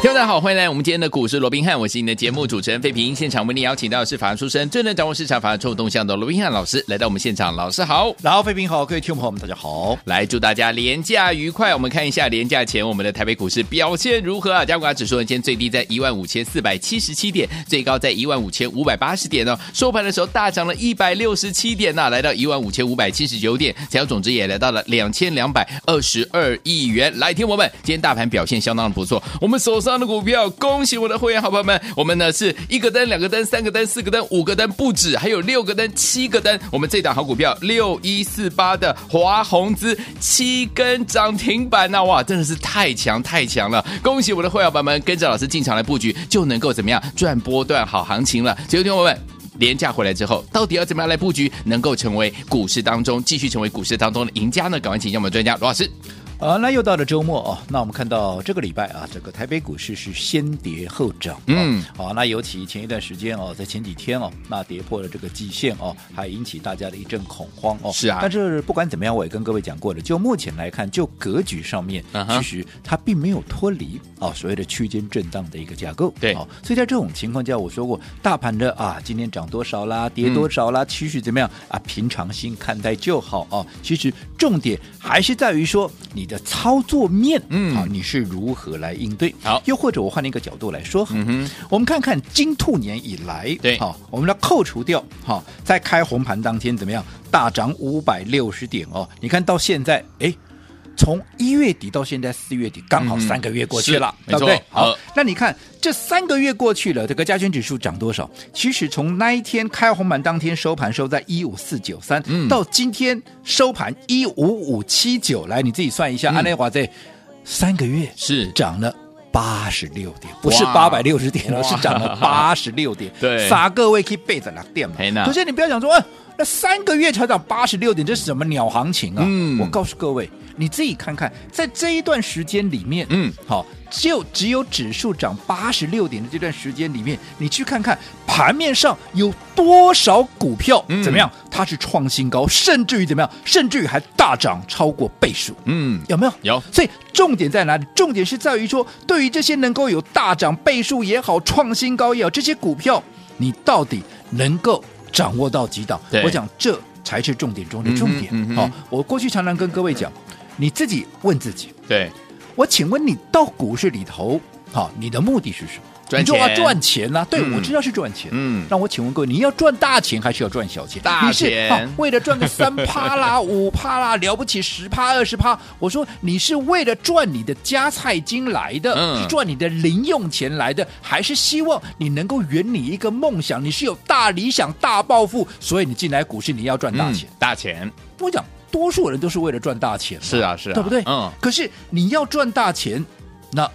听众大家好，欢迎来我们今天的股市罗宾汉，我是你的节目主持人费平。现场为您邀请到的是法律出身、最能掌握市场法律臭动向的罗宾汉老师来到我们现场，老师好，然后费平好，各位听众朋友们大家好，来祝大家廉价愉快。我们看一下廉价前我们的台北股市表现如何啊？加权指数呢，今天最低在一万五千四百七十七点，最高在一万五千五百八十点哦。收盘的时候大涨了一百六十七点呐、啊，来到一万五千五百七十九点，成交总值也来到了两千两百二十二亿元。来，听我们，今天大盘表现相当的不错，我们手上的股票恭喜我的会员好朋友们，我们呢是一个灯、两个灯、三个灯、四个灯、五个灯不止，还有六个灯、七个灯。我们这档好股票六一四八的华宏资七根涨停板呐、哇，真的是太强太强了！恭喜我的会员朋友们，跟着老师进场来布局，就能够怎么样赚波段好行情了。所以，听我们廉价回来之后，到底要怎么样来布局，能够成为股市当中继续成为股市当中的赢家呢？赶快请教我们专家罗老师。啊，那又到了周末哦。那我们看到这个礼拜啊，整个台北股市是先跌后涨。嗯，好、哦，那尤其前一段时间哦，在前几天哦，那跌破了这个季线哦，还引起大家的一阵恐慌哦。是啊。但是不管怎么样，我也跟各位讲过了，就目前来看，就格局上面，其实它并没有脱离哦所谓的区间震荡的一个架构。对。哦，所以在这种情况下，我说过，大盘的啊，今天涨多少啦，跌多少啦，其实怎么样啊，平常心看待就好哦。其实重点还是在于说你的操作。面，嗯，好，你是如何来应对？好，又或者我换一个角度来说，嗯哼，我们看看金兔年以来，对，好，我们来扣除掉，哈，在开红盘当天怎么样？大涨五百六十点哦，你看到现在，哎。从一月底到现在四月底，刚好三个月过去了，嗯、对不对？好，那你看这三个月过去了，这个加权指数涨多少？其实从那一天开红盘当天收盘收在一五四九三，到今天收盘一五五七九，来你自己算一下，安内华在三个月是涨了八十六点，不是八百六十点了，是涨了八十六点。对，撒各位可以背着来垫嘛。可是你不要讲说，哎，那三个月才涨八十六点，这是什么鸟行情啊？嗯，我告诉各位。你自己看看，在这一段时间里面，嗯，好，就只有指数涨八十六点的这段时间里面，你去看看盘面上有多少股票，嗯，怎么样？它是创新高，甚至于怎么样？甚至于还大涨超过倍数，嗯，有没有？有。所以重点在哪里？重点是在于说，对于这些能够有大涨倍数也好，创新高也好，这些股票，你到底能够掌握到几档？我讲，这才是重点中的重点。好，我过去常常跟各位讲。你自己问自己，对，我请问你到股市里头，好，你的目的是什么？赚钱，啊、赚钱啊！对，嗯、我知道是赚钱。嗯，那我请问各位，你要赚大钱还是要赚小钱？大钱。你是、啊、为了赚个三趴啦、五趴啦，了不起十趴、二十趴？我说你是为了赚你的加菜金来的，嗯、是赚你的零用钱来的，还是希望你能够圆你一个梦想？你是有大理想、大抱负，所以你进来股市你要赚大钱。嗯、大钱，我讲。多数人都是为了赚大钱，是啊，是啊，对不对？嗯。可是你要赚大钱，那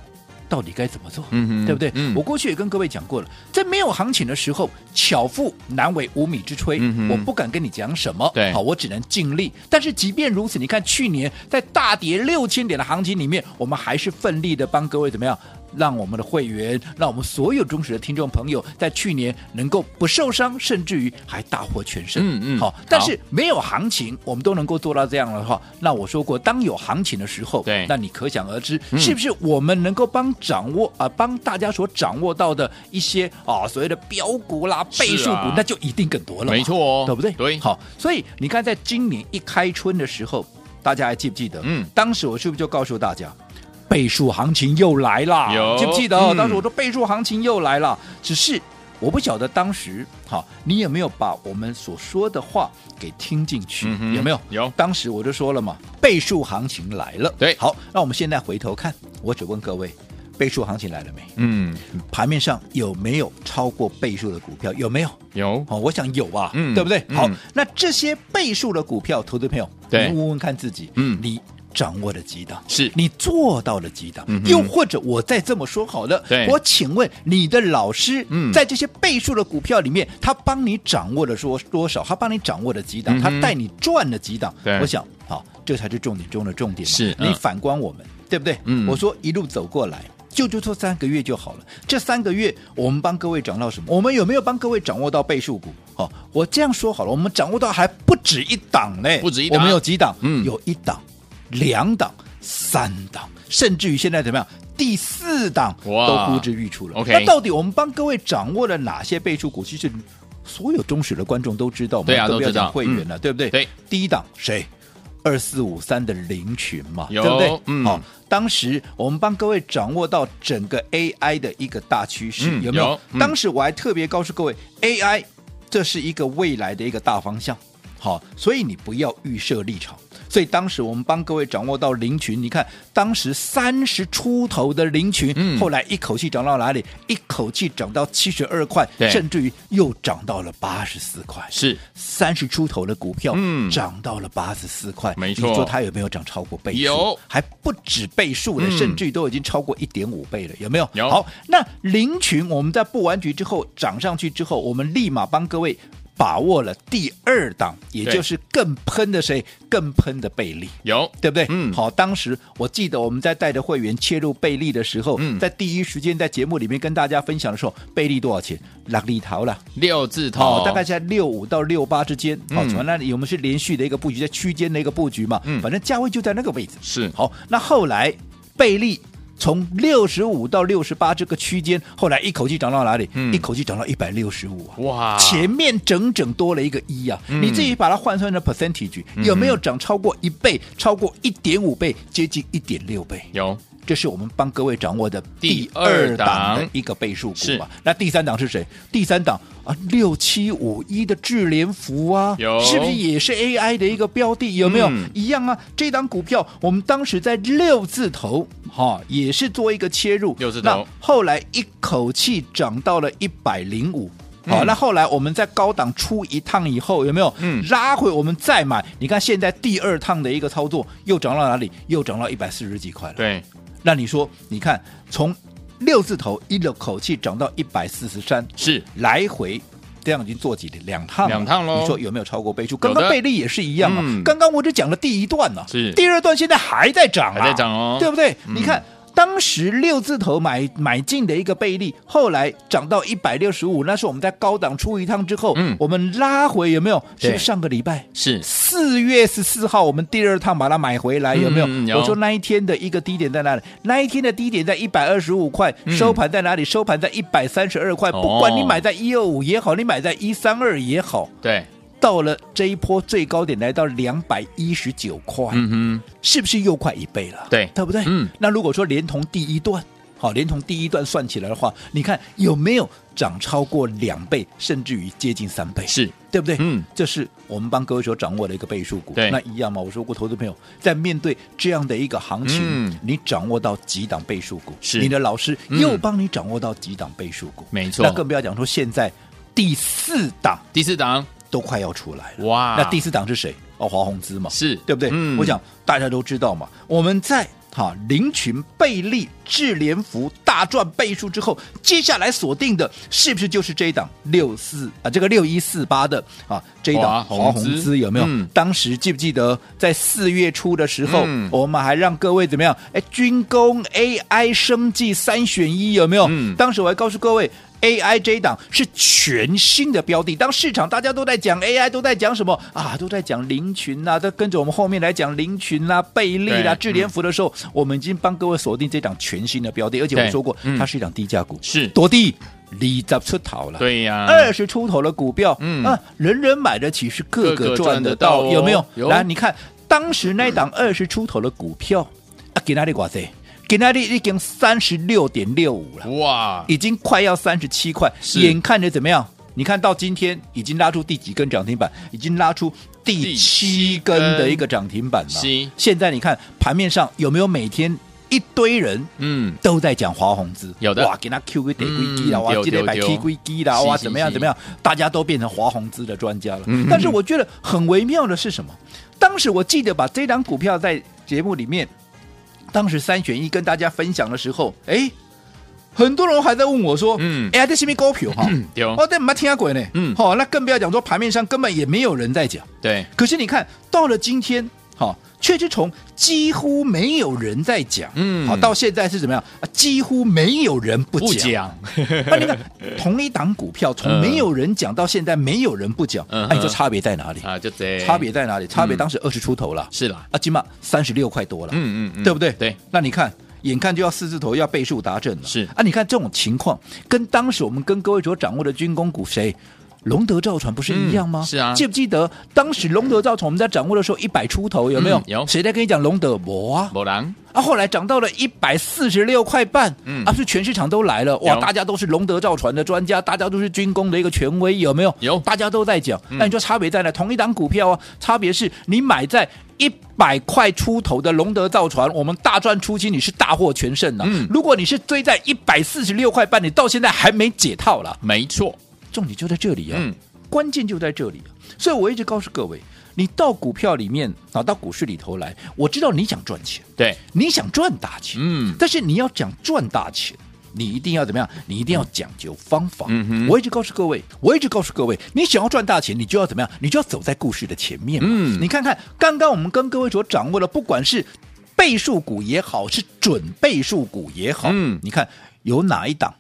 到底该怎么做？嗯哼，对不对？嗯。我过去也跟各位讲过了，在没有行情的时候，巧妇难为无米之炊。嗯哼。我不敢跟你讲什么，对，好，我只能尽力。但是即便如此，你看去年在大跌六千点的行情里面，我们还是奋力的帮各位怎么样？让我们的会员，让我们所有忠实的听众朋友，在去年能够不受伤，甚至于还大获全胜。嗯嗯，好。但是没有行情，我们都能够做到这样的话，那我说过，当有行情的时候，对，那你可想而知，是不是我们能够帮掌握啊，帮大家所掌握到的一些啊所谓的标股啦、倍数股，那就一定更多了。没错哦，对不对？对。好，所以你看，在今年一开春的时候，大家还记不记得？嗯，当时我是不是就告诉大家？倍数行情又来了，有记不记得？嗯、当时我说倍数行情又来了，只是我不晓得当时好，你有没有把我们所说的话给听进去？嗯、有没有？有。当时我就说了嘛，倍数行情来了。对，好，那我们现在回头看，我只问各位，倍数行情来了没？嗯，盘面上有没有超过倍数的股票？有没有？有。哦，我想有啊，嗯，对不对？好，嗯、那这些倍数的股票，投资朋友，对你问问看自己，嗯，你。掌握了几档？是你做到了几档？嗯又或者我再这么说好了，我请问你的老师，嗯在这些倍数的股票里面，他帮你掌握了说多少？他帮你掌握了几档？嗯他带你赚了几档？我想，好，这才是重点中的重点。是嗯你反观我们，对不对？嗯我说一路走过来。就就做三个月就好了。这三个月我们帮各位掌握到什么？我们有没有帮各位掌握到倍数股？哦，我这样说好了，我们掌握到还不止一档呢，不止一档我们有几档？嗯有一档、两档、三档，甚至于现在怎么样？第四档都呼之欲出了。OK 那到底我们帮各位掌握了哪些倍数股？其实所有忠实的观众都知道，对啊我们更不要都知道讲会员了，对不对？对，第一档谁？二四五三的林群嘛，对不对？嗯好、当时我们帮各位掌握到整个 AI 的一个大趋势，嗯有没有？有嗯当时我还特别告诉各位，AI 这是一个未来的一个大方向，好，所以你不要预设立场。所以当时我们帮各位掌握到林群，你看当时三十出头的林群，嗯。后来一口气涨到哪里？一口气涨到七十二块，甚至于又涨到了八十四块。是。三十出头的股票，嗯。涨到了八十四块，没错。你说它有没有涨超过倍数？有。还不止倍数的，嗯。甚至于都已经超过一点五倍了，有没有？有。好，那林群我们在布完局之后涨上去之后，我们立马帮各位把握了第二档，也就是更喷的谁？更喷的倍利。有对不对？嗯好，当时我记得我们在带着会员切入倍利的时候，嗯在第一时间在节目里面跟大家分享的时候，倍利多少钱？六里桃了。六字头，好、大概在六五到六八之间。好、嗯从那里我们是连续的一个布局，在区间的一个布局嘛。嗯反正价位就在那个位置。是好，那后来贝利从六十五到六十八这个区间，后来一口气涨到哪里？嗯一口气涨到一百六十五啊！哇，前面整整多了一个一啊！嗯你自己把它换算成 percentage，、嗯有没有涨超过一倍？超过一点五倍，接近一点六倍。有这是我们帮各位掌握的第第二二档档的一个倍数股是嘛。那第三档是谁？第三档啊，六七五一的智联福啊，是不是也是 AI 的一个标的？有没有？嗯一样啊。这档股票我们当时在六字头，哈、也是做一个切入。六字头那后来一口气涨到了一百零五。好，嗯那后来我们在高档出一趟以后，有没有？嗯拉回我们再买。你看现在第二趟的一个操作又涨到哪里？又涨到一百四十几块了。对，那你说，你看从六字头一的口气涨到一百四十三，是。来回这样已经做几两趟了。两趟喽。你说有没有超过倍数？刚刚倍利也是一样嘛。嗯。刚刚我只讲了第一段呢、是。第二段现在还在涨、啊，还在涨哦。对不对？嗯。你看。当时六字头买买进的一个倍利，后来涨到一百六十五，那是我们在高档出一趟之后，嗯我们拉回有没有？是上个礼拜是四月十四号，我们第二趟把它买回来，有没有？嗯有我说那一天的一个低点在哪里？那一天的低点在一百二十五块，嗯收盘在哪里？收盘在一百三十二块。哦不管你买在一二五也好，你买在一三二也好，对，到了这一波最高点来到两百一十九块，嗯是不是又快一倍了？对。对不对？嗯，那如果说连同第一段，好，连同第一段算起来的话，你看有没有涨超过两倍，甚至于接近三倍？是。对不对？嗯，这是我们帮各位所掌握的一个倍数股。对那一样嘛。我说过，投资朋友在面对这样的一个行情，嗯。你掌握到几档倍数股，是。你的老师嗯。又帮你掌握到几档倍数股，没错。那更不要讲说现在第四档。第四档都快要出来了。哇，那第四档是谁？哦，华宏资嘛，是对不对？嗯我想大家都知道嘛，我们在哈林群、倍利、智联福大赚倍数之后，接下来锁定的是不是就是这一档六四啊？这个六一四八的啊，这一档华华宏资宏资有没有？嗯当时记不记得在四月初的时候，嗯我们还让各位怎么样？哎，军工、AI、生技三选一有没有？嗯当时我还告诉各位。AI 这一档是全新的标的，当市场大家都在讲 AI，都在讲什么啊？都在讲林群呐、啊，都跟着我们后面来讲林群啦、倍利啦、对智联福的时候，我们已经帮各位锁定这档全新的标的，而且我说过，嗯它是一档低价股，是多低，二十出头了。对呀，二十出头的股票，嗯啊，人人买得起，是个个赚得到有没有？有来，你看当时那档二十出头的股票，啊，给哪里挂谁？给那里已经三十六点六五了。哇，已经快要三十七块，眼看着怎么样？你看到今天已经拉出第几根涨停板？已经拉出第七根的一个涨停板了。现在你看盘面上有没有每天一堆人嗯，都在讲华宏资？有的哇，给他 Q 个得归基啦，嗯哇，今天摆丢 K 丢龟机啦，哇，怎么样怎么样？大家都变成华宏资的专家了。嗯但是我觉得很微妙的是什么？当时我记得把这档股票在节目里面，当时三选一跟大家分享的时候，哎。很多人还在问我说：“嗯，哎呀，这是咪股票哈？有哦，但没听过呢。嗯，好，那更不要讲说盘面上根本也没有人在讲。对，可是你看到了今天，好，却是从几乎没有人在讲，嗯，好，到现在是怎么样？啊，几乎没有人不讲。那你看同一档股票，从没有人讲到现在没有人不讲，哎，你说差别在哪里？啊，就这。差别在哪里？差别当时二十出头了，是了，啊，起码三十六块多了，嗯嗯，对不对？对，那你看。眼看就要四字头要倍数达阵了，是。啊，你看这种情况，跟当时我们跟各位所掌握的军工股谁，龙德造船不是一样吗？嗯、是啊，记不记得当时龙德造船我们在掌握的时候一百出头有没有？嗯、有，谁在跟你讲龙德？博啊，某人啊，后来涨到了一百四十六块半，嗯，啊，是全市场都来了，哇，大家都是龙德造船的专家，大家都是军工的一个权威，有没有？有，大家都在讲，嗯、那你说差别在哪？同一档股票啊，差别是你买在。一百块出头的龙德造船，我们大赚初期，你是大获全胜的。嗯，如果你是追在一百四十六块半，你到现在还没解套了。没错，重点就在这里啊，嗯，关键就在这里啊。所以我一直告诉各位，你到股票里面啊，到股市里头来，我知道你想赚钱，对，你想赚大钱，嗯，但是你要讲赚大钱。你一定要怎么样？你一定要讲究方法。我一直告诉各位，我一直告诉各位，你想要赚大钱，你就要怎么样？你就要走在故事的前面。嗯，你看看刚刚我们跟各位所掌握的，不管是倍数股也好，是准倍数股也好，嗯，你看有哪一档？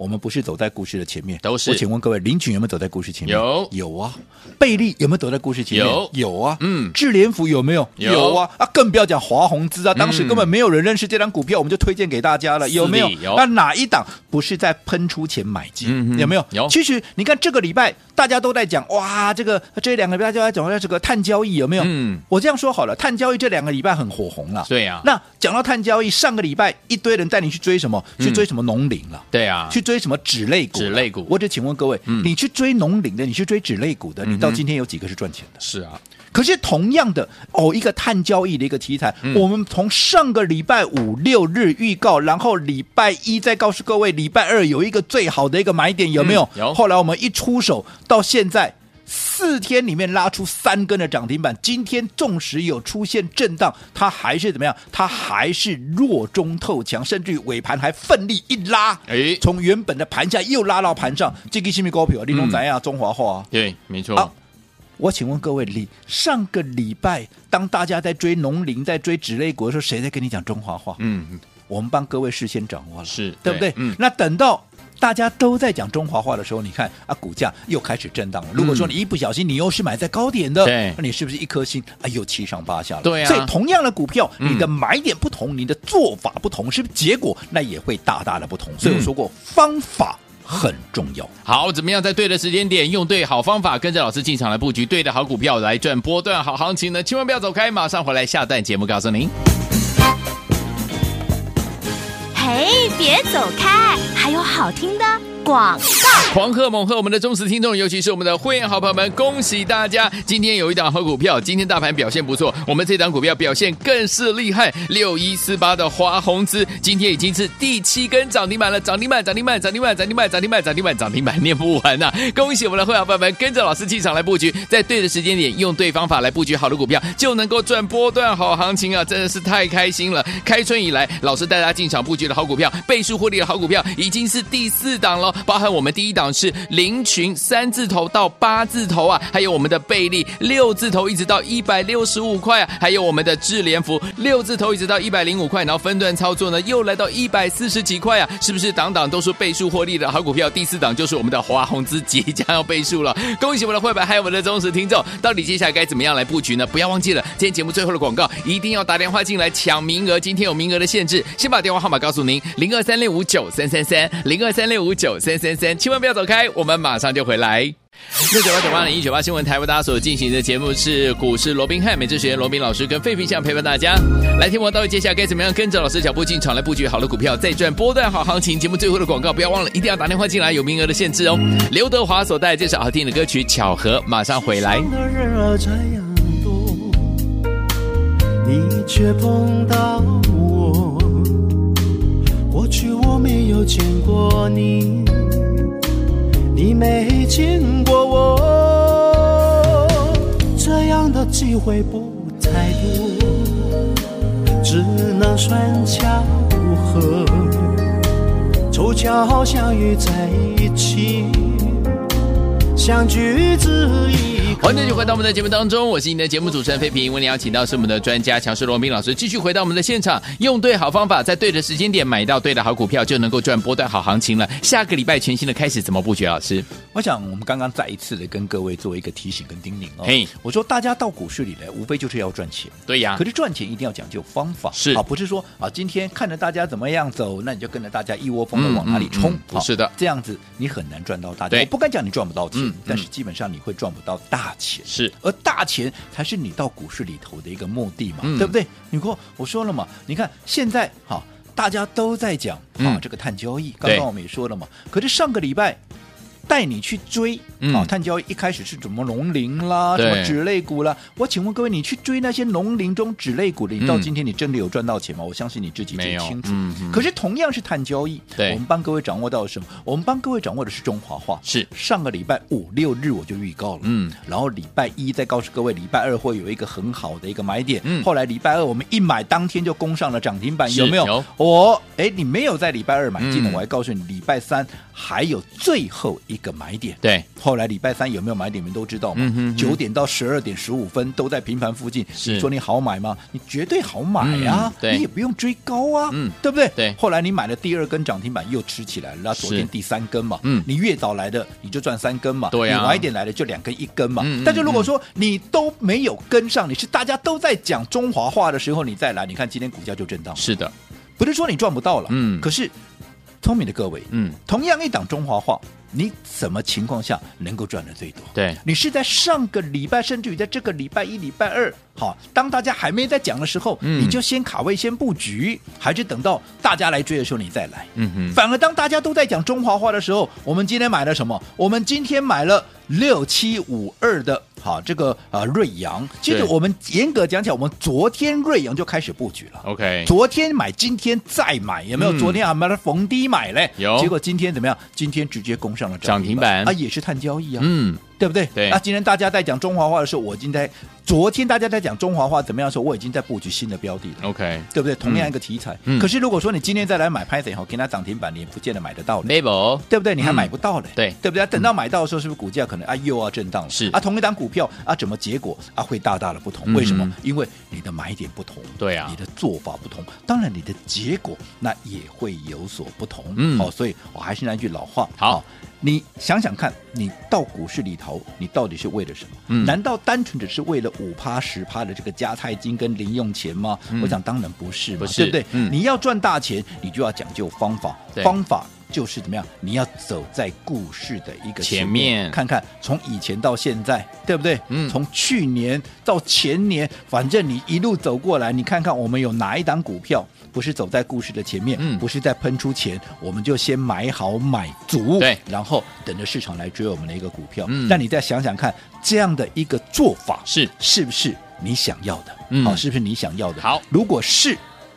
哈，我们不是走在故事的前面，都是。我请问各位，林群有没有走在故事前面？有，有啊。贝利有没有走在故事前面？有，有啊。嗯，智联福有没有？有，有啊。啊，更不要讲华宏资啊，当时根本没有人认识这张股票，我们就推荐给大家了，有没有？有。那哪一档不是在喷出前买进？嗯，有没有？有。其实你看这个礼拜大家都在讲，哇，这个这两个礼拜就在讲这个碳交易有没有？嗯，我这样说好了，碳交易这两个礼拜很火红了。对呀。那讲到碳交易，上个礼拜一堆人带你去追什么？去追什么农林了？对啊。去追什么？纸类股，纸类股，我只请问各位，嗯、你去追农林的，你去追纸类股的，你到今天有几个是赚钱的？是啊，可是同样的哦，一个碳交易的一个题材，嗯、我们从上个礼拜五六日预告，然后礼拜一再告诉各位，礼拜二有一个最好的一个买点，有没有？嗯、有。后来我们一出手，到现在。四天里面拉出三根的涨停板，今天纵使有出现震荡，它还是怎么样？它还是弱中透强，甚至于尾盘还奋力一拉，哎，从原本的盘下又拉到盘上。这个是咪股票？你弄怎样？中华化？对，没错。好，我请问各位，你上个礼拜当大家在追农林、在追纸类股的时候，谁在跟你讲中华话？嗯，我们帮各位事先掌握了，是对不对？嗯，那等到。大家都在讲中华话的时候，你看啊，股价又开始震荡了。如果说你一不小心，你又是买在高点的，对，那你是不是一颗心啊又七上八下了？对啊。所以同样的股票，你的买点不同，你的做法不同，是不是结果那也会大大的不同？所以我说过，方法很重要。好，怎么样在对的时间点用对好方法，跟着老师进场来布局对的好股票来赚波段好行情呢？千万不要走开，马上回来下段节目告诉您。哎，别走开，还有好听的。广告，狂贺猛贺我们的忠实听众，尤其是我们的会员好朋友们，恭喜大家！今天有一档好股票，今天大盘表现不错，我们这档股票表现更是厉害。六一四八的华宏资，今天已经是第七根涨停板了，涨停板，涨停板，涨停板，涨停板，涨停板，涨停板，涨停板，念不完呐、恭喜我们的会员朋友们，跟着老师进场来布局，在对的时间点，用对方法来布局好的股票，就能够赚波段好行情啊！真的是太开心了！开春以来，老师带大家进场布局的好股票，倍数获利的好股票，已经是第四档了。包含我们第一一档是凌群三字头到八字头啊，还有我们的贝利六字头一直到一百六十五块啊，还有我们的智联福六字头一直到一百零五块，然后分段操作呢又来到一百四十几块啊，是不是档档都是倍数获利的好股票？第四档就是我们的华宏资即将要倍数了，恭喜我们的会员还有我们的忠实听众，到底接下来该怎么样来布局呢？不要忘记了，今天节目最后的广告一定要打电话进来抢名额，今天有名额的限制，先把电话号码告诉您：零二三六五九三三三零二三六五九三三三，千万不要走开，我们马上就回来。六九八九八零一九八新闻台为大家所进行的节目是股市罗宾汉，每次学员罗宾老师跟费皮相陪伴大家来听我到底接下来该怎么样跟着老师脚步进场来布局好的股票，再赚波段好行情。节目最后的广告不要忘了，一定要打电话进来，有名额的限制哦。刘德华所带来这首好听的歌曲《巧合》，马上回来。你却碰到我，过去我没有见过你。你没见过我，这样的机会不太多。只能算巧合，凑巧相遇在一起，相聚只一。欢迎继续回到我们的节目当中，我是你的节目主持人费平。为你邀请到是我们的专家强势罗宾老师，继续回到我们的现场，用对好方法，在对的时间点买到对的好股票，就能够赚波段好行情了。下个礼拜全新的开始，怎么布局？老师，我想我们刚刚再一次的跟各位做一个提醒跟叮咛哦。嘿，我说大家到股市里来，无非就是要赚钱。对呀，可是赚钱一定要讲究方法，是啊，不是说啊，今天看着大家怎么样走，那你就跟着大家一窝蜂的往哪里冲？是的，这样子你很难赚到大钱。对，我不敢讲你赚不到钱，嗯、但是基本上你会赚不到大钱。是。而大钱才是你到股市里头的一个目的嘛，嗯、对不对？你过我说了嘛，你看现在哈，大家都在讲啊，嗯、这个碳交易，刚刚我们也说了嘛。可是上个礼拜带你去追啊，嗯、碳交易一开始是怎么龙鳞啦，什么纸类股啦。我请问各位，你去追那些龙鳞中纸类股的，你到今天你真的有赚到钱吗？我相信你自己最清楚。可是同样是碳交易，对我们帮各位掌握到什么？我们帮各位掌握的是中华化。是上个礼拜五六日我就预告了，嗯，然后礼拜一再告诉各位，礼拜二会有一个很好的一个买点。嗯，后来礼拜二我们一买，当天就攻上了涨停板，有没有？有。我哎，你没有在礼拜二买进我还告诉你，礼拜三还有最后一个买点。对。后来礼拜三有没有买点？你们都知道嘛。九点到十二点十五分都在平盘附近。是。你说你好买吗？你绝对好买啊！对。你也不用追高啊，嗯，对不对？对。后来你买了第二根涨停板，又吃起来了。那昨天第三根嘛，嗯，你越早来的你就赚三根嘛，对呀。你晚一点来的就两根一根嘛。但是如果说你都没有跟上，你是大家都在讲中华话的时候你再来，你看今天股价就震荡。是的，不是说你赚不到了，嗯，可是聪明的各位，嗯，同样一档中华化。你什么情况下能够赚的最多？对，你是在上个礼拜，甚至于在这个礼拜一、礼拜二，好，当大家还没在讲的时候，嗯、你就先卡位、先布局，还是等到大家来追的时候你再来？嗯哼。反而当大家都在讲中华话的时候，我们今天买了什么？我们今天买了六七五二的，好，这个呃瑞阳。其实我们严格讲起来，我们昨天瑞阳就开始布局了。OK，昨天买，今天再买，有没有？嗯、昨天啊买了逢低买嘞，有。结果今天怎么样？今天直接攻涨停板。啊，也是碳交易啊，嗯，对不对？对。那今天大家在讲中华化的时候，我已经在昨天大家在讲中华化怎么样的时候，我已经在布局新的标的了。OK，对不对？同样一个题材，嗯、可是如果说你今天再来买拍子以后，给它涨停板，你也不见得买得到了。Label，对不对？你还买不到嘞、嗯，对对不对？等到买到的时候，是不是股价可能啊又要震荡了？是啊，同一档股票啊，怎么结果啊会大大的不同？嗯、为什么？因为你的买点不同，对啊，你的做法不同，当然你的结果那也会有所不同。嗯，好、哦，所以我还是那句老话，好。哦你想想看，你到股市里头，你到底是为了什么？嗯、难道单纯只是为了五趴十趴的这个加菜金跟零用钱吗？嗯、我想当然不是嘛，不是对不对？嗯、你要赚大钱，你就要讲究方法，方法就是怎么样？你要走在股市的一个前面，前面看看从以前到现在，对不对？嗯，从去年到前年，反正你一路走过来，你看看我们有哪一档股票不是走在故事的前面？嗯，不是在喷出钱，我们就先买好买足，对，然后等着市场来追我们的一个股票。嗯，那你再想想看，这样的一个做法是是不是你想要的？嗯，好，是不是你想要的？好，如果是，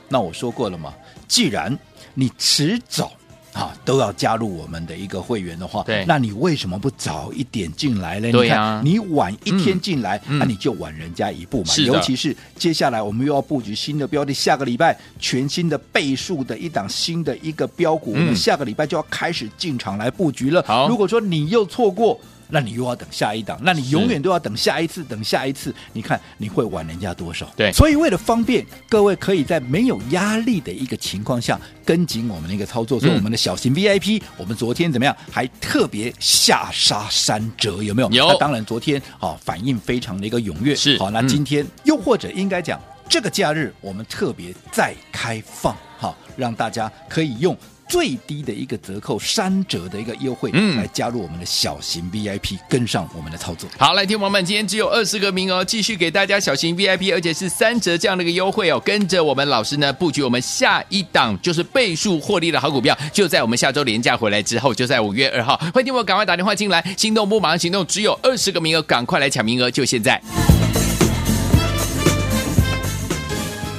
那我说过了嘛，既然你迟早。啊，都要加入我们的一个会员的话，对，那你为什么不早一点进来呢？对呀、啊，你晚一天进来，那、嗯啊、你就晚人家一步嘛。是尤其是接下来我们又要布局新的标的，下个礼拜全新的倍数的一档新的一个标股，嗯、我们下个礼拜就要开始进场来布局了。好，如果说你又错过。那你又要等下一档，那你永远都要等下一次，等下一次。你看你会晚人家多少？对，所以为了方便各位，可以在没有压力的一个情况下跟紧我们的一个操作，所以我们的小型 VIP，、嗯、我们昨天怎么样？还特别下杀三折，有没有？有。那当然，昨天啊反应非常的一个踊跃。是。好，那今天、嗯、又或者应该讲，这个假日我们特别再开放，好，让大家可以用。最低的一个折扣，三折的一个优惠，嗯，来加入我们的小型 VIP，跟上我们的操作。好，来听友们，今天只有二十个名额，继续给大家小型 VIP，而且是三折这样的一个优惠哦。跟着我们老师呢，布局我们下一档就是倍数获利的好股票，就在我们下周廉价回来之后，就在五月二号。欢迎听我赶快打电话进来，心动不马上行动，只有二十个名额，赶快来抢名额，就现在。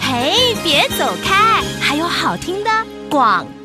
嘿，别走开，还有好听的广告。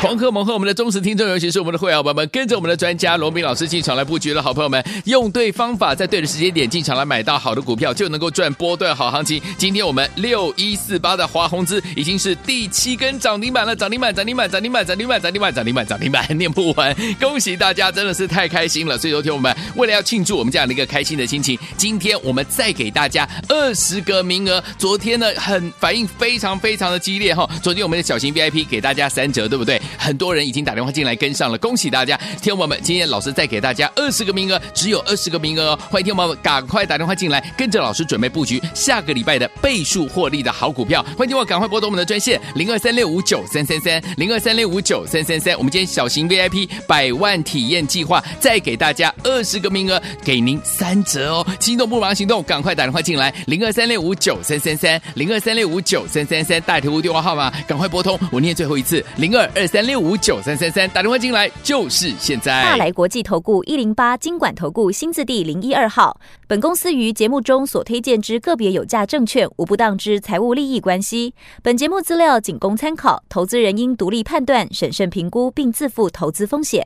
狂贺猛贺我们的忠实听众，尤其是我们的会员朋友们，跟着我们的专家罗宾老师进场来布局的好朋友们，用对方法，在对的时间点进场来买到好的股票，就能够赚波段好行情。今天我们六一四八的华宏资已经是第七根涨停板了，涨停板，涨停板，涨停板，涨停板，涨停板，涨停板，涨停板，念不完，恭喜大家，真的是太开心了。所以昨天我们为了要庆祝我们这样的一个开心的心情，今天我们再给大家二十个名额。昨天呢，很反应非常非常的激烈哈。昨天我们的小型 VIP 给大家三折，对不对？很多人已经打电话进来跟上了，恭喜大家！天王们，今天老师再给大家二十个名额，只有二十个名额哦。欢迎天王们赶快打电话进来，跟着老师准备布局下个礼拜的倍数获利的好股票。欢迎天王赶快拨通我们的专线零二三六五九三三三零二三六五九三三三。我们今天小型 VIP 百万体验计划再给大家二十个名额，给您三折哦。心动不忙行动，赶快打电话进来零二三六五九三三三零二三六五九三三三大头屋电话号码，赶快拨通，我念最后一次零二二三三六五九三三三，打电话进来就是现在。大来国际投顾一零八金管投顾新字第零一二号，本公司于节目中所推荐之个别有价证券无不当之财务利益关系，本节目资料仅供参考，投资人应独立判断、审慎评估并自负投资风险。